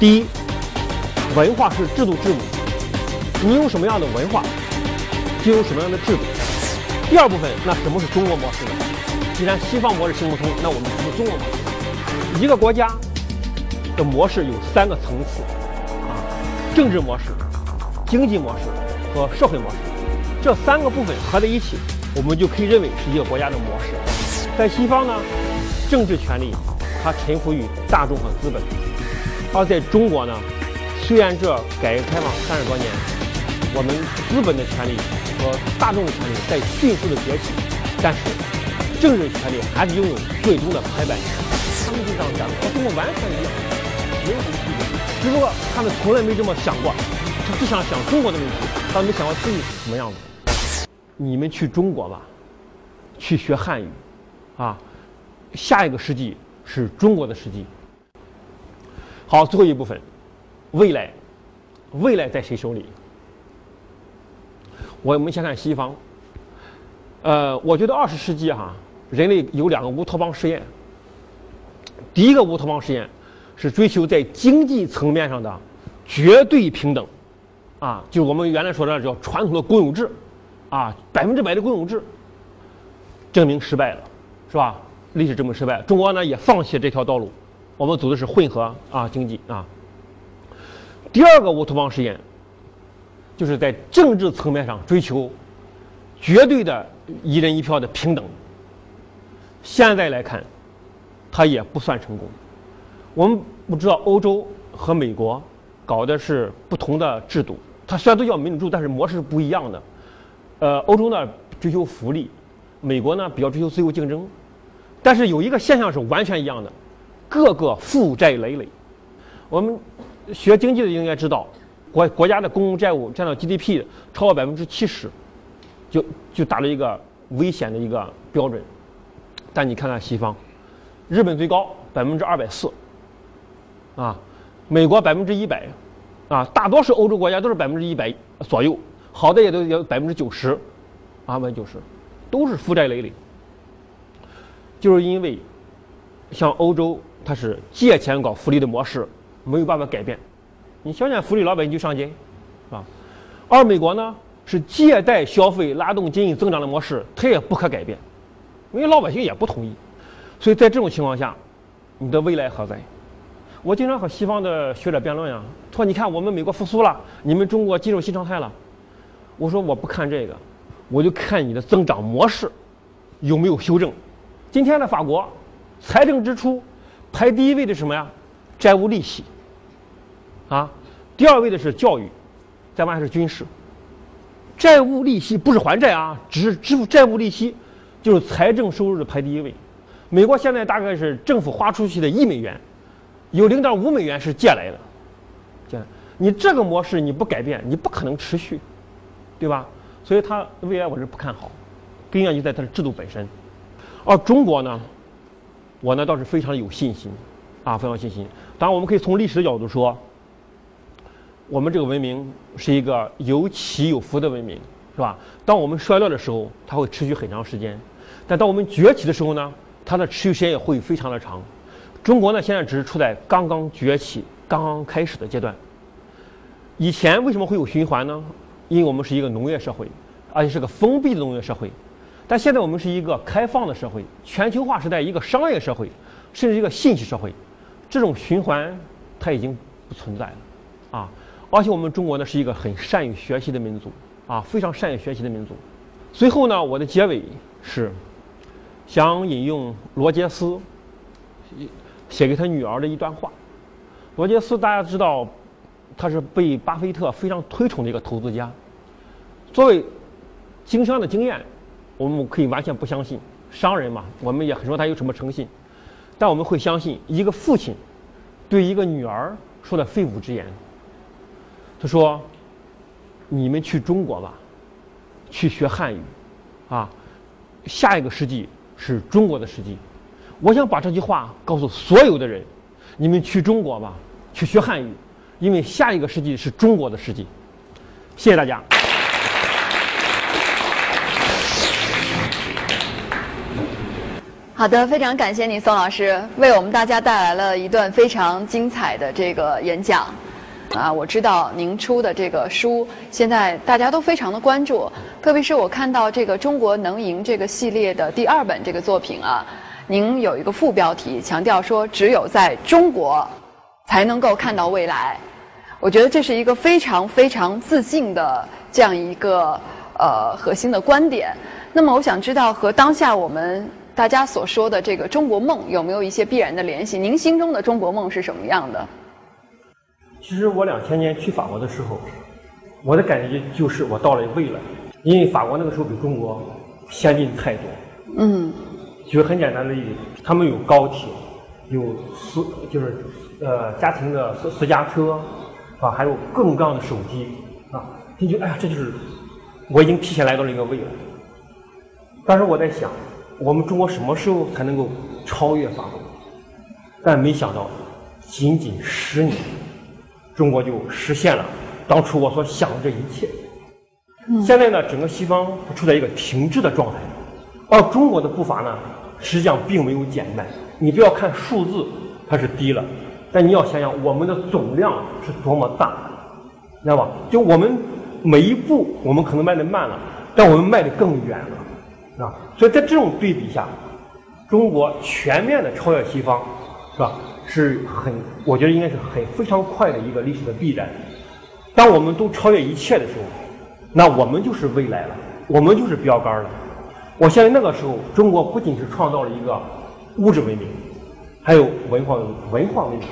第一，文化是制度之母，你有什么样的文化，就有什么样的制度。第二部分，那什么是中国模式呢？既然西方模式行不通，那我们什么中国模式？一个国家的模式有三个层次啊，政治模式、经济模式和社会模式，这三个部分合在一起，我们就可以认为是一个国家的模式。在西方呢，政治权力它臣服于大众和资本。而在中国呢，虽然这改革开放三十多年，我们资本的权利和大众的权利在迅速的崛起，但是政治权利还是拥有最终的拍板权。他们就这样讲，和中国完全一样，没有什么区别。只不过他们从来没这么想过，他只想想中国的问题，他没想过自己是什么样子。你们去中国吧，去学汉语，啊，下一个世纪是中国的世纪。好，最后一部分，未来，未来在谁手里？我们先看西方。呃，我觉得二十世纪哈，人类有两个乌托邦实验。第一个乌托邦实验是追求在经济层面上的绝对平等，啊，就是我们原来说的叫传统的公有制，啊，百分之百的公有制，证明失败了，是吧？历史证明失败，中国呢也放弃这条道路。我们走的是混合啊经济啊。第二个乌托邦实验，就是在政治层面上追求绝对的一人一票的平等。现在来看，它也不算成功。我们不知道欧洲和美国搞的是不同的制度，它虽然都叫民主制，但是模式是不一样的。呃，欧洲呢追求福利，美国呢比较追求自由竞争，但是有一个现象是完全一样的。个个负债累累，我们学经济的应该知道，国国家的公共债务占到 GDP 超过百分之七十，就就达到一个危险的一个标准。但你看看西方，日本最高百分之二百四，啊，美国百分之一百，啊，大多数欧洲国家都是百分之一百左右，好的也都有百分之九十，啊，百分之九十，都是负债累累，就是因为像欧洲。它是借钱搞福利的模式，没有办法改变。你想想福利，老百姓就上街，是吧？而美国呢，是借贷消费拉动经济增长的模式，它也不可改变，因为老百姓也不同意。所以在这种情况下，你的未来何在？我经常和西方的学者辩论呀，说你看我们美国复苏了，你们中国进入新常态了。我说我不看这个，我就看你的增长模式有没有修正。今天的法国财政支出。排第一位的是什么呀？债务利息，啊，第二位的是教育，再往下是军事。债务利息不是还债啊，只是支付债务利息，就是财政收入的排第一位。美国现在大概是政府花出去的一美元，有零点五美元是借来的，借。你这个模式你不改变，你不可能持续，对吧？所以它未来我是不看好，根源就在它的制度本身。而中国呢？我呢倒是非常有信心，啊，非常信心。当然，我们可以从历史的角度说，我们这个文明是一个有起有伏的文明，是吧？当我们衰落的时候，它会持续很长时间；但当我们崛起的时候呢，它的持续时间也会非常的长。中国呢，现在只是处在刚刚崛起、刚刚开始的阶段。以前为什么会有循环呢？因为我们是一个农业社会，而且是个封闭的农业社会。但现在我们是一个开放的社会，全球化时代，一个商业社会，甚至一个信息社会，这种循环它已经不存在了，啊！而且我们中国呢是一个很善于学习的民族，啊，非常善于学习的民族。最后呢，我的结尾是想引用罗杰斯写给他女儿的一段话。罗杰斯大家知道，他是被巴菲特非常推崇的一个投资家，作为经商的经验。我们可以完全不相信商人嘛？我们也很说他有什么诚信，但我们会相信一个父亲对一个女儿说的肺腑之言。他说：“你们去中国吧，去学汉语，啊，下一个世纪是中国的世纪。”我想把这句话告诉所有的人：你们去中国吧，去学汉语，因为下一个世纪是中国的世纪。谢谢大家。好的，非常感谢你，宋老师为我们大家带来了一段非常精彩的这个演讲。啊，我知道您出的这个书现在大家都非常的关注，特别是我看到这个《中国能赢》这个系列的第二本这个作品啊，您有一个副标题强调说，只有在中国才能够看到未来。我觉得这是一个非常非常自信的这样一个呃核心的观点。那么，我想知道和当下我们。大家所说的这个中国梦有没有一些必然的联系？您心中的中国梦是什么样的？其实我两千年去法国的时候，我的感觉就是我到了未来，因为法国那个时候比中国先进太多。嗯。举个很简单的例子，他们有高铁，有私就是呃家庭的私私家车，啊，还有各种各样的手机啊，你觉得哎呀，这就是我已经提前来到了一个未来。但是我在想。我们中国什么时候才能够超越法国？但没想到，仅仅十年，中国就实现了当初我所想的这一切。现在呢，整个西方处在一个停滞的状态，而中国的步伐呢，实际上并没有减慢。你不要看数字它是低了，但你要想想我们的总量是多么大，知道吧？就我们每一步，我们可能迈得慢了，但我们迈得更远了。啊，所以在这种对比下，中国全面的超越西方，是吧？是很，我觉得应该是很非常快的一个历史的必然。当我们都超越一切的时候，那我们就是未来了，我们就是标杆了。我相信那个时候，中国不仅是创造了一个物质文明，还有文化文化文明，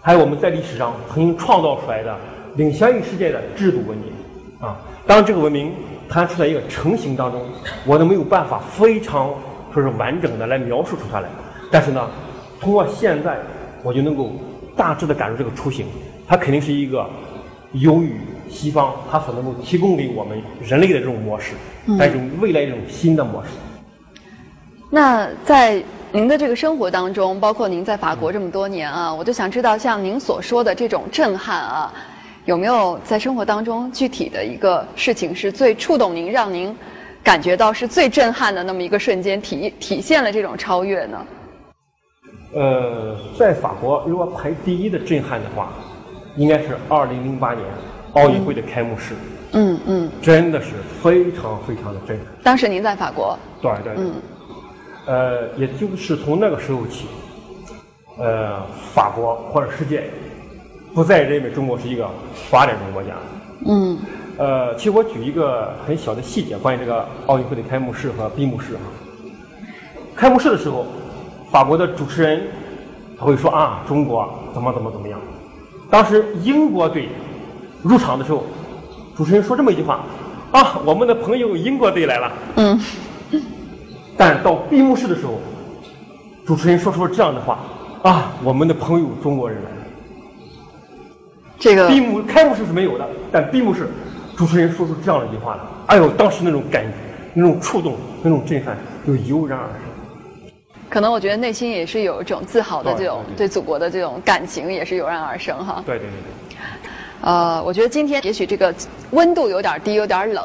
还有我们在历史上曾经创造出来的领先于世界的制度文明。啊，当这个文明。它处在一个成型当中，我都没有办法非常说是完整的来描述出它来。但是呢，通过现在，我就能够大致的感受这个雏形，它肯定是一个优于西方它所能够提供给我们人类的这种模式，但是未来一种新的模式。那在您的这个生活当中，包括您在法国这么多年啊，我就想知道，像您所说的这种震撼啊。有没有在生活当中具体的一个事情是最触动您、让您感觉到是最震撼的那么一个瞬间，体体现了这种超越呢？呃，在法国，如果排第一的震撼的话，应该是二零零八年奥运会的开幕式。嗯嗯。真的是非常非常的震撼。当时您在法国。对对对。嗯。呃，也就是从那个时候起，呃，法国或者世界。不再认为中国是一个发展中国家。嗯。呃，其实我举一个很小的细节，关于这个奥运会的开幕式和闭幕式哈。开幕式的时候，法国的主持人他会说啊，中国怎么怎么怎么样。当时英国队入场的时候，主持人说这么一句话啊，我们的朋友英国队来了。嗯。但到闭幕式的时候，主持人说出了这样的话啊，我们的朋友中国人来了。这个闭幕开幕式是没有的，但闭幕式主持人说出这样的一句话来，哎呦，当时那种感觉、那种触动、那种震撼就油然而生。可能我觉得内心也是有一种自豪的这种对祖国的这种感情，也是油然而生哈。对对对对。呃，我觉得今天也许这个温度有点低，有点冷。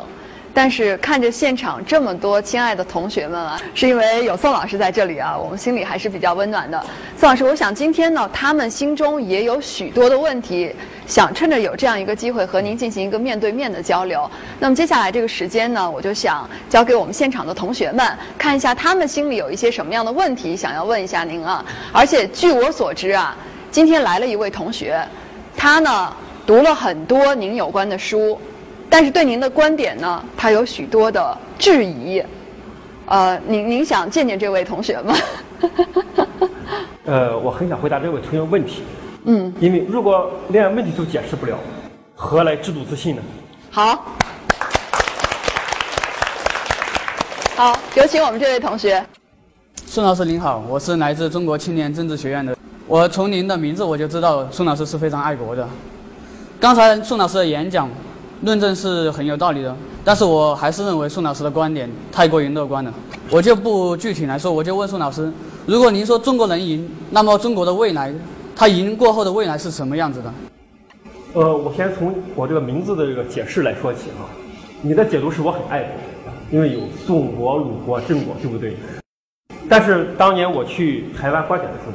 但是看着现场这么多亲爱的同学们啊，是因为有宋老师在这里啊，我们心里还是比较温暖的。宋老师，我想今天呢，他们心中也有许多的问题，想趁着有这样一个机会和您进行一个面对面的交流。那么接下来这个时间呢，我就想交给我们现场的同学们，看一下他们心里有一些什么样的问题想要问一下您啊。而且据我所知啊，今天来了一位同学，他呢读了很多您有关的书。但是对您的观点呢，他有许多的质疑，呃，您您想见见这位同学吗？呃，我很想回答这位同学问题。嗯。因为如果连问题都解释不了，何来制度自信呢？好。好，有请我们这位同学。宋老师您好，我是来自中国青年政治学院的。我从您的名字我就知道宋老师是非常爱国的。刚才宋老师的演讲。论证是很有道理的，但是我还是认为宋老师的观点太过于乐观了。我就不具体来说，我就问宋老师：如果您说中国能赢，那么中国的未来，它赢过后的未来是什么样子的？呃，我先从我这个名字的这个解释来说起哈。你的解读是我很爱国，因为有宋国、鲁国、郑国，对不对？但是当年我去台湾观展的时候，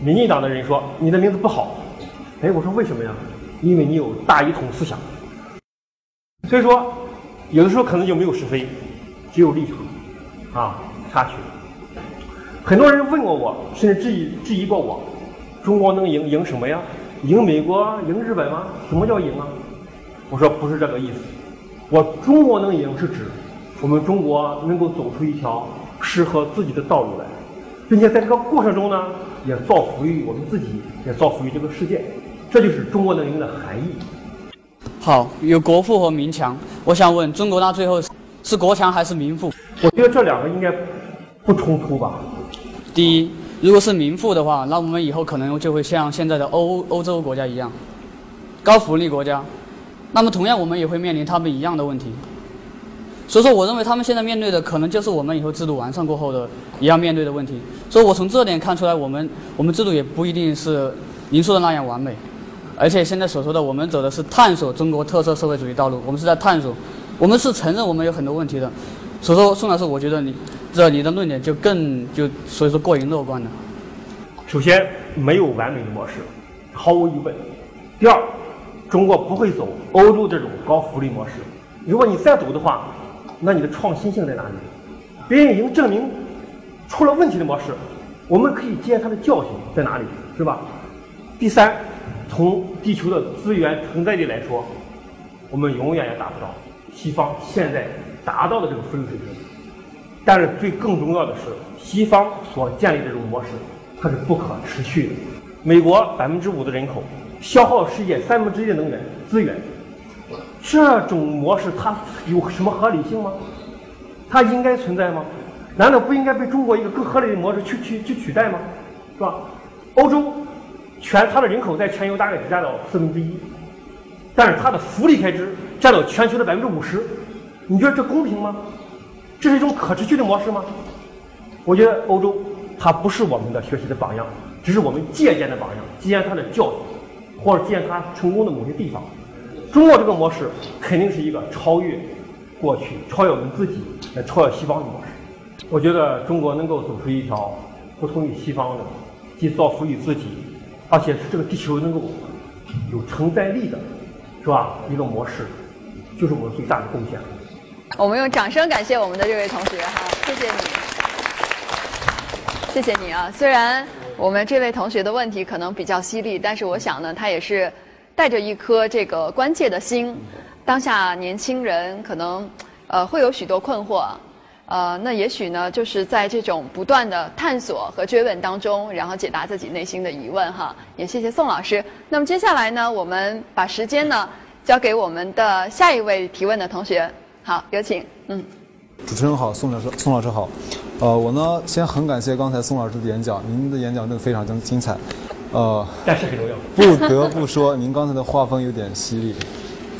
民进党的人说你的名字不好。哎，我说为什么呀？因为你有大一统思想。所以说，有的时候可能就没有是非，只有立场啊插曲。很多人问过我，甚至质疑质疑过我，中国能赢赢什么呀？赢美国？赢日本吗？什么叫赢啊？我说不是这个意思。我中国能赢是指我们中国能够走出一条适合自己的道路来，并且在这个过程中呢，也造福于我们自己，也造福于这个世界。这就是中国能赢的含义。好，有国富和民强。我想问，中国到最后是国强还是民富？我觉得这两个应该不冲突吧。第一，如果是民富的话，那我们以后可能就会像现在的欧欧洲国家一样，高福利国家。那么同样，我们也会面临他们一样的问题。所以说，我认为他们现在面对的可能就是我们以后制度完善过后的一样面对的问题。所以我从这点看出来，我们我们制度也不一定是您说的那样完美。而且现在所说的，我们走的是探索中国特色社会主义道路，我们是在探索，我们是承认我们有很多问题的。所以说，宋老师，我觉得你这你的论点就更就所以说过于乐观了。首先，没有完美的模式，毫无疑问。第二，中国不会走欧洲这种高福利模式。如果你再走的话，那你的创新性在哪里？别人已经证明出了问题的模式，我们可以借它的教训在哪里，是吧？第三，从地球的资源承载力来说，我们永远也达不到西方现在达到的这个福利水平。但是最更重要的是，西方所建立的这种模式，它是不可持续的。美国百分之五的人口。消耗世界三分之一的能源资源，这种模式它有什么合理性吗？它应该存在吗？难道不应该被中国一个更合理的模式去去去取代吗？是吧？欧洲全它的人口在全球大概只占到四分之一，但是它的福利开支占到全球的百分之五十，你觉得这公平吗？这是一种可持续的模式吗？我觉得欧洲它不是我们的学习的榜样，只是我们借鉴的榜样，借鉴它的教育。或者借鉴他成功的某些地方，中国这个模式肯定是一个超越过去、超越我们自己、来超越西方的模式。我觉得中国能够走出一条不同于西方的，既造福于自己，而且是这个地球能够有承载力的，是吧？一个模式，就是我们最大的贡献。我们用掌声感谢我们的这位同学哈，谢谢你，谢谢你啊！虽然。我们这位同学的问题可能比较犀利，但是我想呢，他也是带着一颗这个关切的心。当下年轻人可能呃会有许多困惑，呃，那也许呢，就是在这种不断的探索和追问当中，然后解答自己内心的疑问哈。也谢谢宋老师。那么接下来呢，我们把时间呢交给我们的下一位提问的同学。好，有请。嗯。主持人好，宋老师，宋老师好。呃，我呢先很感谢刚才宋老师的演讲，您的演讲真的非常精精彩。呃，但是很重要。不得不说，您刚才的画风有点犀利，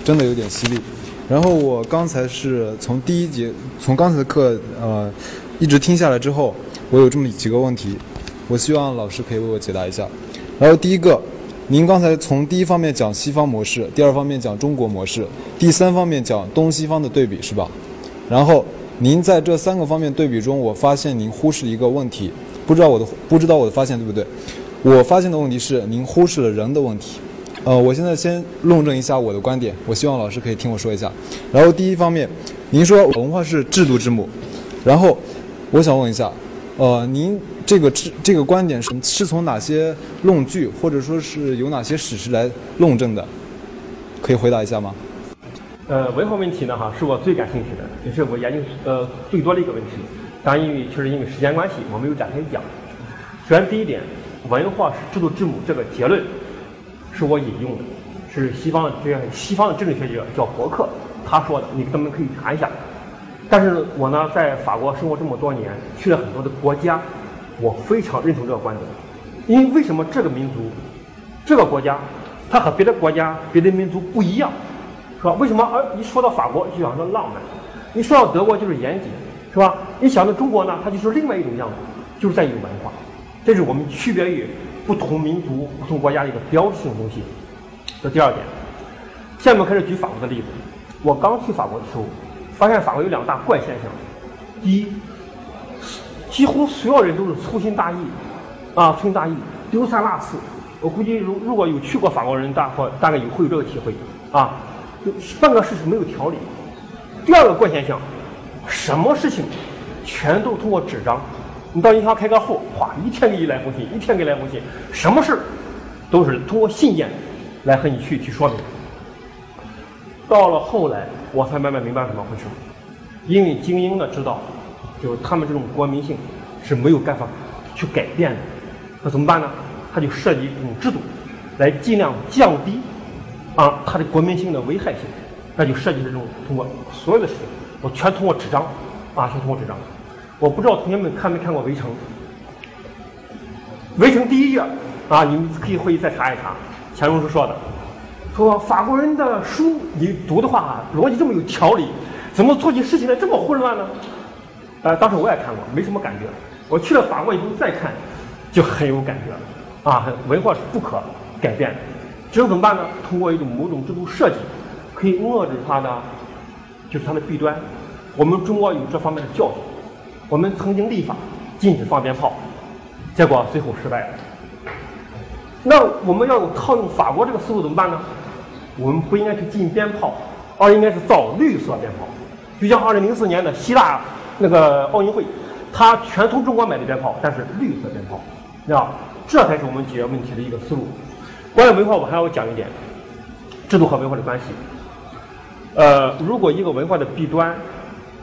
真的有点犀利。然后我刚才是从第一节，从刚才的课，呃，一直听下来之后，我有这么几个问题，我希望老师可以为我解答一下。然后第一个，您刚才从第一方面讲西方模式，第二方面讲中国模式，第三方面讲东西方的对比，是吧？然后。您在这三个方面对比中，我发现您忽视一个问题，不知道我的不知道我的发现对不对？我发现的问题是您忽视了人的问题。呃，我现在先论证一下我的观点，我希望老师可以听我说一下。然后第一方面，您说文化是制度之母，然后我想问一下，呃，您这个这这个观点是是从哪些论据或者说是有哪些史实来论证的？可以回答一下吗？呃，文化问题呢，哈，是我最感兴趣的，也是我研究呃最多的一个问题。但因为确实因为时间关系，我没有展开讲。首先第一点，文化是制度之母这个结论，是我引用的，是西方的这样西方的政治学家叫伯克他说的，你他们可以查一下。但是我呢，在法国生活这么多年，去了很多的国家，我非常认同这个观点。因为为什么这个民族，这个国家，它和别的国家、别的民族不一样？是吧？为什么？而一说到法国，就想说浪漫；一说到德国，就是严谨，是吧？一想到中国呢，它就是另外一种样子，就是在于文化。这是我们区别于不同民族、不同国家的一个标志性东西。这第二点。下面开始举法国的例子。我刚去法国的时候，发现法国有两大怪现象：第一，几乎所有人都是粗心大意，啊，粗心大意，丢三落四。我估计如如果有去过法国人，大伙大概有会有这个体会，啊，就办个事情没有条理。第二个怪现象，什么事情全都通过纸张。你到银行开个户，哗，一天给你来封信，一天给你来封信，什么事都是通过信件来和你去去说明。到了后来，我才慢慢明白怎么回事。因为精英的知道，就是他们这种国民性是没有办法去改变的，那怎么办呢？他就设计一种制度，来尽量降低啊他的国民性的危害性。那就设计这种通过所有的事情，我全通过纸张啊，全通过纸张。我不知道同学们看没看过《围城》？《围城》第一页啊，你们可以回去再查一查。钱钟书说的，说法国人的书你读的话，逻辑这么有条理。怎么做起事情来这么混乱呢？呃，当时我也看过，没什么感觉。我去了法国以后再看，就很有感觉了。啊，文化是不可改变的，只有怎么办呢？通过一种某种制度设计，可以遏制它的，就是它的弊端。我们中国有这方面的教训，我们曾经立法禁止放鞭炮，结果最后失败了。那我们要有套用法国这个思路怎么办呢？我们不应该去禁鞭炮，而应该是造绿色鞭炮。就像二零零四年的希腊那个奥运会，他全从中国买的鞭炮，但是绿色鞭炮，知道这才是我们解决问题的一个思路。关于文化，我还要讲一点制度和文化的关系。呃，如果一个文化的弊端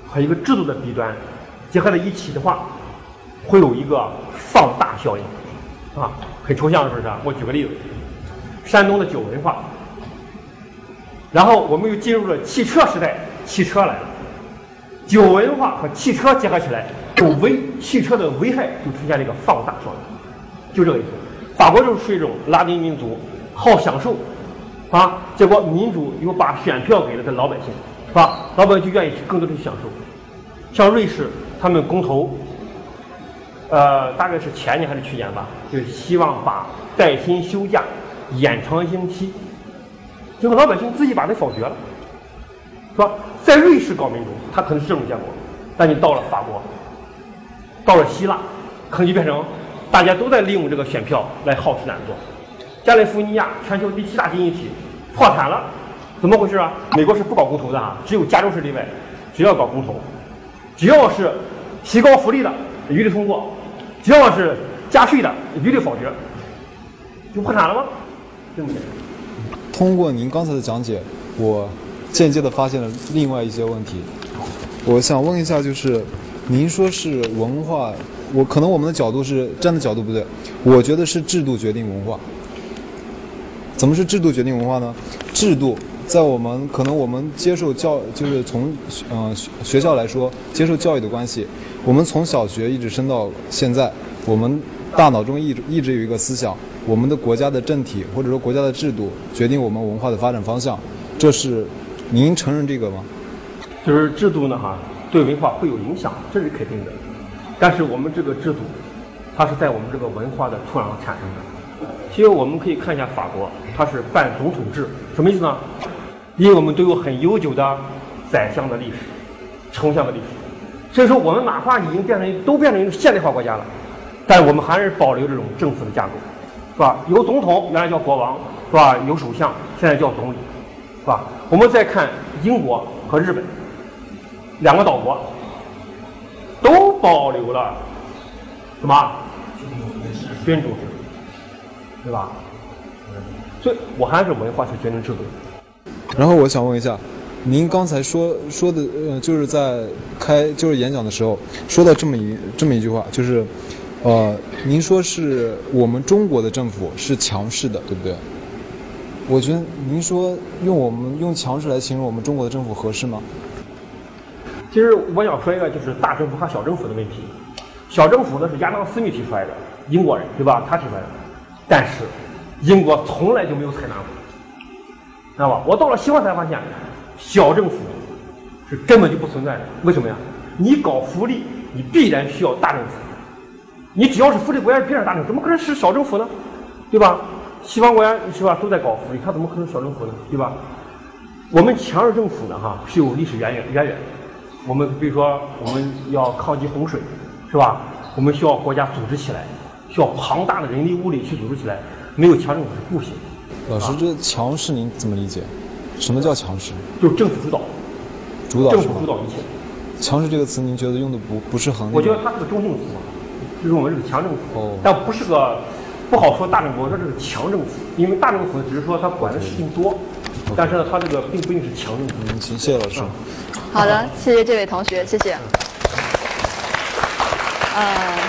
和一个制度的弊端结合在一起的话，会有一个放大效应，啊，很抽象，是不是？我举个例子，山东的酒文化，然后我们又进入了汽车时代，汽车来了。酒文化和汽车结合起来，就危汽车的危害就出现了一个放大效应，就这个意思。法国就是属于这种拉丁民族，好享受，啊，结果民主又把选票给了他老百姓，是吧？老百姓就愿意去更多的去享受。像瑞士，他们公投，呃，大概是前年还是去年吧，就希望把带薪休假延长一星期，结果老百姓自己把它否决了。是吧？在瑞士搞民主，它可能是这种结果，但你到了法国，到了希腊，可能就变成大家都在利用这个选票来好吃懒做。加利福尼亚全球第七大经济体破产了，怎么回事啊？美国是不搞公投的啊，只有加州是例外，只要搞公投，只要是提高福利的，一律通过；只要是加税的，一律否决，就破产了吗？对不对？通过您刚才的讲解，我。间接的发现了另外一些问题，我想问一下，就是您说是文化，我可能我们的角度是站的角度不对，我觉得是制度决定文化。怎么是制度决定文化呢？制度在我们可能我们接受教，就是从嗯学校来说接受教育的关系，我们从小学一直升到现在，我们大脑中一直一直有一个思想，我们的国家的政体或者说国家的制度决定我们文化的发展方向，这是。您承认这个吗？就是制度呢，哈，对文化会有影响，这是肯定的。但是我们这个制度，它是在我们这个文化的土壤产生的。其实我们可以看一下法国，它是半总统制，什么意思呢？因为我们都有很悠久的宰相的历史、丞相的历史，所以说我们哪怕已经变成都变成一个现代化国家了，但我们还是保留这种政府的架构，是吧？有总统，原来叫国王，是吧？有首相，现在叫总理。是吧？我们再看英国和日本两个岛国，都保留了什么君主制，对吧？所以我还是文化是决定制度。然后我想问一下，您刚才说说的，呃，就是在开就是演讲的时候说到这么一这么一句话，就是，呃，您说是我们中国的政府是强势的，对不对？我觉得您说用我们用强势来形容我们中国的政府合适吗？其实我想说一个就是大政府和小政府的问题。小政府呢是亚当·斯密提出来的，英国人对吧？他提出来的，但是英国从来就没有采纳过，知道吧？我到了西方才发现，小政府是根本就不存在的。为什么呀？你搞福利，你必然需要大政府。你只要是福利国家，必然大政府，怎么可能是小政府呢？对吧？西方国家是吧，都在搞福利，他怎么可能小政府呢？对吧？我们强势政府呢，哈，是有历史渊源渊源。我们比如说，我们要抗击洪水，是吧？我们需要国家组织起来，需要庞大的人力物力去组织起来，没有强政府是不行。老师，这强势您怎么理解？什么叫强势？就是政府主导，主导政？府主导一切。强势这个词，您觉得用的不不是很？我觉得它是个中性词，就是我们这个强政府，哦但不是个不好说大政府，我说这是强政府，因为大政府只是说他管的事情多，但是呢，他这个并不一定是强政府。谢谢老师。好的，谢谢这位同学，谢谢。呃，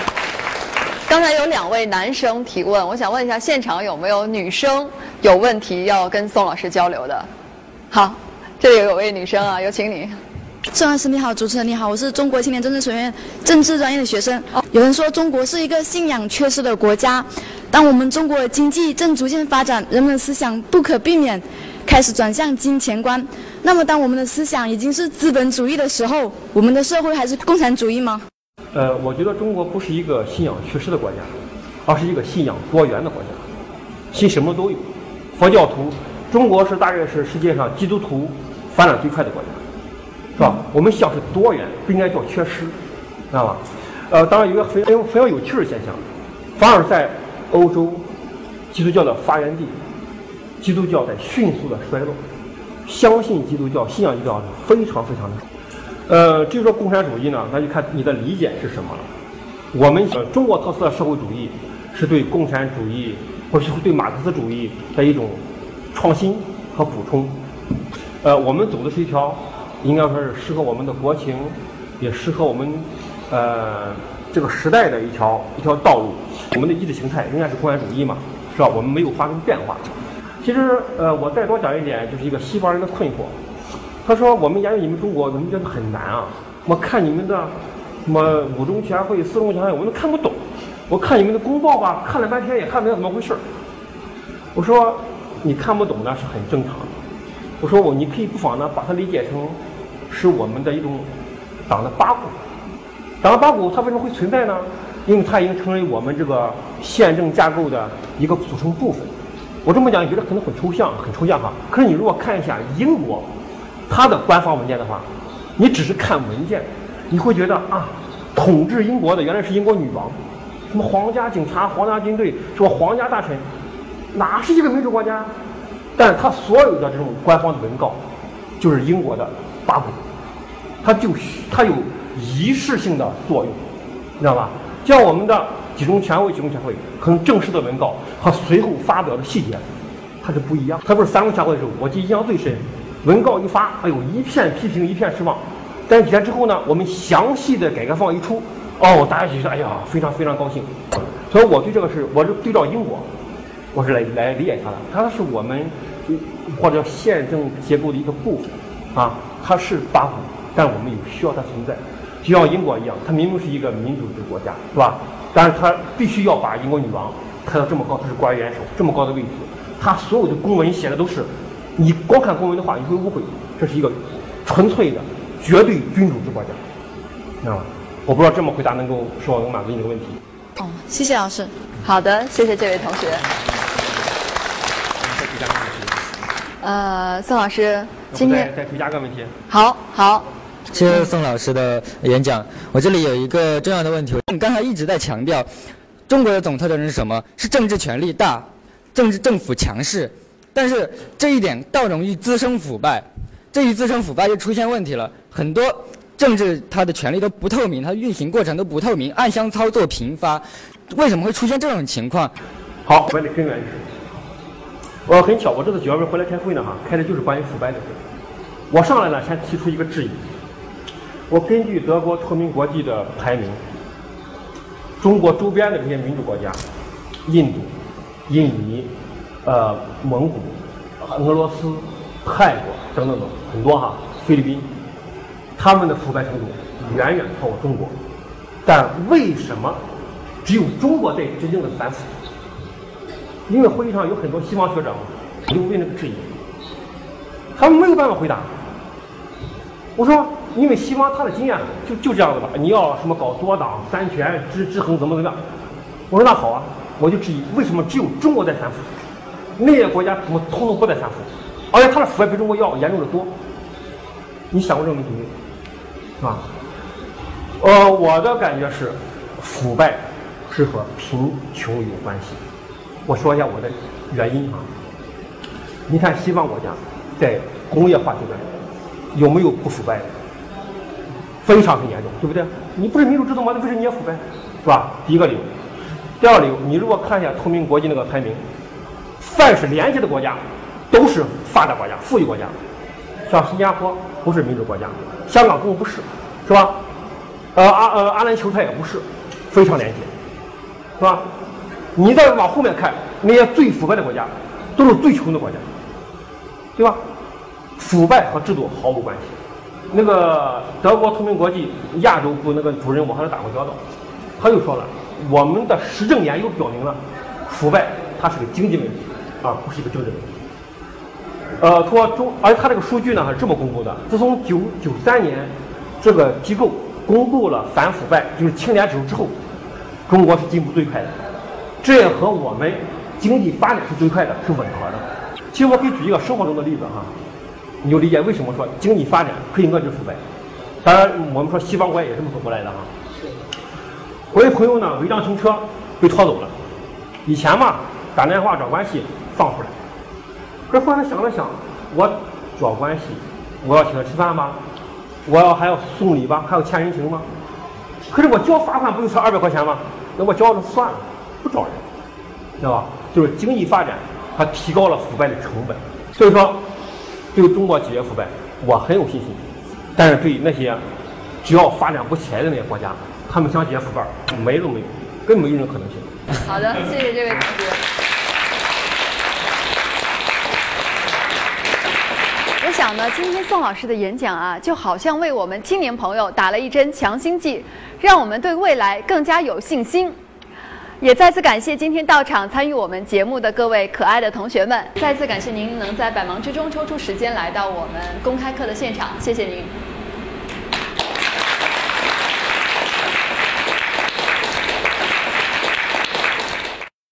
刚才有两位男生提问，我想问一下，现场有没有女生有问题要跟宋老师交流的？好，这里有位女生啊，有请你。宋老师你好，主持人你好，我是中国青年政治学院政治专业的学生。有人说中国是一个信仰缺失的国家，当我们中国经济正逐渐发展，人们的思想不可避免开始转向金钱观。那么，当我们的思想已经是资本主义的时候，我们的社会还是共产主义吗？呃，我觉得中国不是一个信仰缺失的国家，而是一个信仰多元的国家，信什么都有。佛教徒，中国是大概是世界上基督徒发展最快的国家，是吧？我们想是多元，不应该叫缺失，知道吧？呃，当然有一个非常非常有趣的现象，反而在欧洲，基督教的发源地，基督教在迅速的衰落，相信基督教、信仰基督教是非常非常的少。呃，至于说共产主义呢，那就看你的理解是什么了。我们呃中国特色的社会主义是对共产主义或是对马克思主义的一种创新和补充。呃，我们走的是一条应该说是适合我们的国情，也适合我们呃这个时代的一条一条道路。我们的意识形态仍然是共产主义嘛，是吧？我们没有发生变化。其实呃，我再多讲一点，就是一个西方人的困惑。他说：“我们研究你们中国，怎么觉得很难啊。我看你们的什么五中全会、四中全会，我们都看不懂。我看你们的公报吧，看了半天也看不明白怎么回事。我说你看不懂呢是很正常的。我说我你可以不妨呢把它理解成是我们的一种党的八股。党的八股它为什么会存在呢？因为它已经成为我们这个宪政架构的一个组成部分。我这么讲，你觉得可能很抽象，很抽象哈。可是你如果看一下英国。”它的官方文件的话，你只是看文件，你会觉得啊，统治英国的原来是英国女王，什么皇家警察、皇家军队，什么皇家大臣，哪是一个民主国家？但是他所有的这种官方的文告，就是英国的八股，它就它有仪式性的作用，你知道吧？像我们的几中全会、几中全会，可能正式的文告和随后发表的细节，它是不一样。特别是三中全会的时候，我记印象最深。文告一发，哎呦，一片批评，一片失望。但几天之后呢，我们详细的改革方案一出，哦，大家就觉得哎呀，非常非常高兴。所以我对这个事，我是对照英国，我是来来理解它的。它是我们或者宪政结构的一个部分啊，它是八股，但我们有需要它存在，就像英国一样，它明明是一个民主制国家，是吧？但是它必须要把英国女王抬到这么高，她是国家元首这么高的位置，它所有的公文写的都是。你光看公文的话，你会误会，这是一个纯粹的、绝对君主制国家，知道吗？我不知道这么回答能够是否能满足你的问题。哦，谢谢老师。好的，谢谢这位同学。再追加个问题。呃，宋老师，今天再再追加个问题。好好，谢谢宋老师的演讲。我这里有一个重要的问题，你刚才一直在强调，中国的总特征是什么？是政治权力大，政治政府强势。但是这一点倒容易滋生腐败，这一滋生腐败就出现问题了。很多政治它的权力都不透明，它运行过程都不透明，暗箱操作频发。为什么会出现这种情况？好，问的根源是，我很巧，我这次九月份回来开会呢，哈，开的就是关于腐败的会。我上来呢，先提出一个质疑。我根据德国透明国际的排名，中国周边的这些民主国家，印度、印尼。呃，蒙古、俄罗斯、泰国等等等很多哈，菲律宾，他们的腐败程度远远超过中国，但为什么只有中国在真正的反腐？因为会议上有很多西方学者，我就问这个质疑，他们没有办法回答。我说，因为西方他的经验就就这样子吧，你要什么搞多党、三权、制制衡怎么怎么样？我说那好啊，我就质疑为什么只有中国在反腐？那些国家怎么通通不在反腐，而且他的腐败比中国要严重的多。你想过这个问题没有？是吧？呃，我的感觉是，腐败是和贫穷有关系。我说一下我的原因啊。你看西方国家在工业化阶段有没有不腐败的？非常很严重，对不对？你不是民主制度吗？那为什么你也腐败？是吧？第一个理由。第二个理由，你如果看一下透明国际那个排名，凡是廉洁的国家都是发达国家、富裕国家，像新加坡不是民主国家，香港更不是，是吧？呃阿呃阿联酋它也不是，非常廉洁，是吧？你再往后面看，那些最腐败的国家都是最穷的国家，对吧？腐败和制度毫无关系。那个德国透明国际亚洲部那个主任，我和他打过交道，他就说了，我们的实证研究表明了，腐败它是个经济问题，啊，不是一个政治问题。呃，说中，而他这个数据呢是这么公布的：自从九九三年这个机构公布了反腐败就是清廉指数之后，中国是进步最快的，这也和我们经济发展是最快的是吻合的。其实我可以举一个生活中的例子哈。你就理解为什么说经济发展可以遏制腐败。当然，我们说西方国家也这么走过来的哈。我一朋友呢，违章停车被拖走了。以前嘛，打电话找关系放出来。可是后来想了想，我找关系，我要请他吃饭吗？我要还要送礼吧？还要欠人情吗？可是我交罚款不就才二百块钱吗？那我交了算了，不找人，知道吧？就是经济发展，它提高了腐败的成本。所以说。对中国解决腐败，我很有信心。但是对那些只要发展不起来的那些国家，他们想解决腐败，没都没有，根本没有这种可能性。好的，谢谢这位同学。我想呢，今天宋老师的演讲啊，就好像为我们青年朋友打了一针强心剂，让我们对未来更加有信心。也再次感谢今天到场参与我们节目的各位可爱的同学们，再次感谢您能在百忙之中抽出时间来到我们公开课的现场，谢谢您。